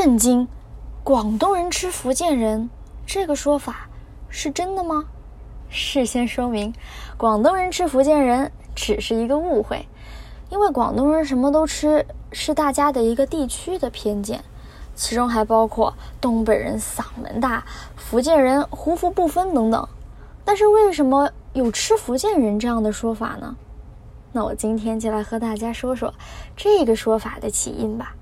震惊！广东人吃福建人，这个说法是真的吗？事先说明，广东人吃福建人只是一个误会，因为广东人什么都吃是大家的一个地区的偏见，其中还包括东北人嗓门大，福建人胡服不分等等。但是为什么有吃福建人这样的说法呢？那我今天就来和大家说说这个说法的起因吧。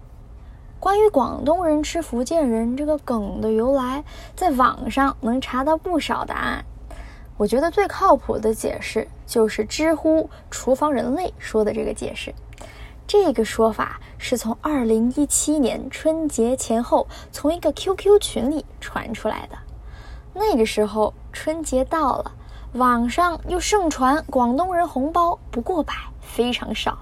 关于广东人吃福建人这个梗的由来，在网上能查到不少答案。我觉得最靠谱的解释就是知乎“厨房人类”说的这个解释。这个说法是从2017年春节前后从一个 QQ 群里传出来的。那个时候春节到了。网上又盛传广东人红包不过百，非常少。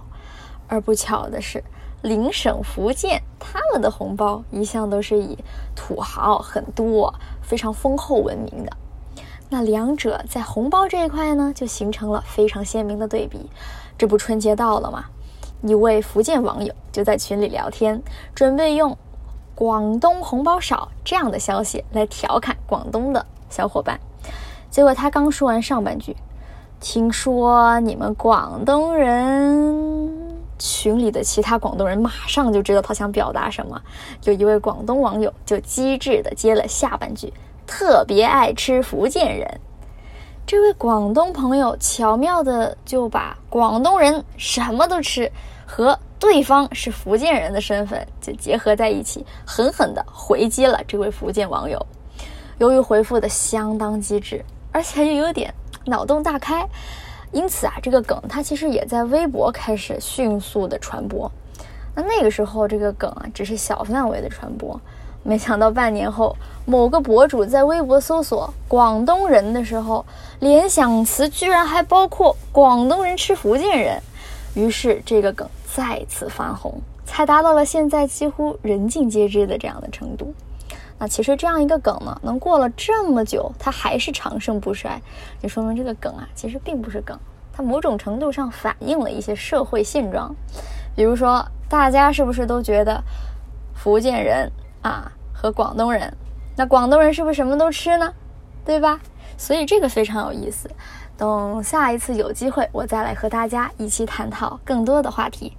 而不巧的是，邻省福建他们的红包一向都是以土豪很多、非常丰厚闻名的。那两者在红包这一块呢，就形成了非常鲜明的对比。这不春节到了吗？一位福建网友就在群里聊天，准备用“广东红包少”这样的消息来调侃广东的小伙伴。结果他刚说完上半句，听说你们广东人，群里的其他广东人马上就知道他想表达什么。有一位广东网友就机智地接了下半句，特别爱吃福建人。这位广东朋友巧妙地就把广东人什么都吃和对方是福建人的身份就结合在一起，狠狠地回击了这位福建网友。由于回复的相当机智。而且又有点脑洞大开，因此啊，这个梗它其实也在微博开始迅速的传播。那那个时候，这个梗啊只是小范围的传播，没想到半年后，某个博主在微博搜索“广东人”的时候，联想词居然还包括“广东人吃福建人”，于是这个梗再次翻红，才达到了现在几乎人尽皆知的这样的程度。那其实这样一个梗呢，能过了这么久，它还是长盛不衰，就说明这个梗啊，其实并不是梗，它某种程度上反映了一些社会现状。比如说，大家是不是都觉得福建人啊和广东人，那广东人是不是什么都吃呢？对吧？所以这个非常有意思。等下一次有机会，我再来和大家一起探讨更多的话题。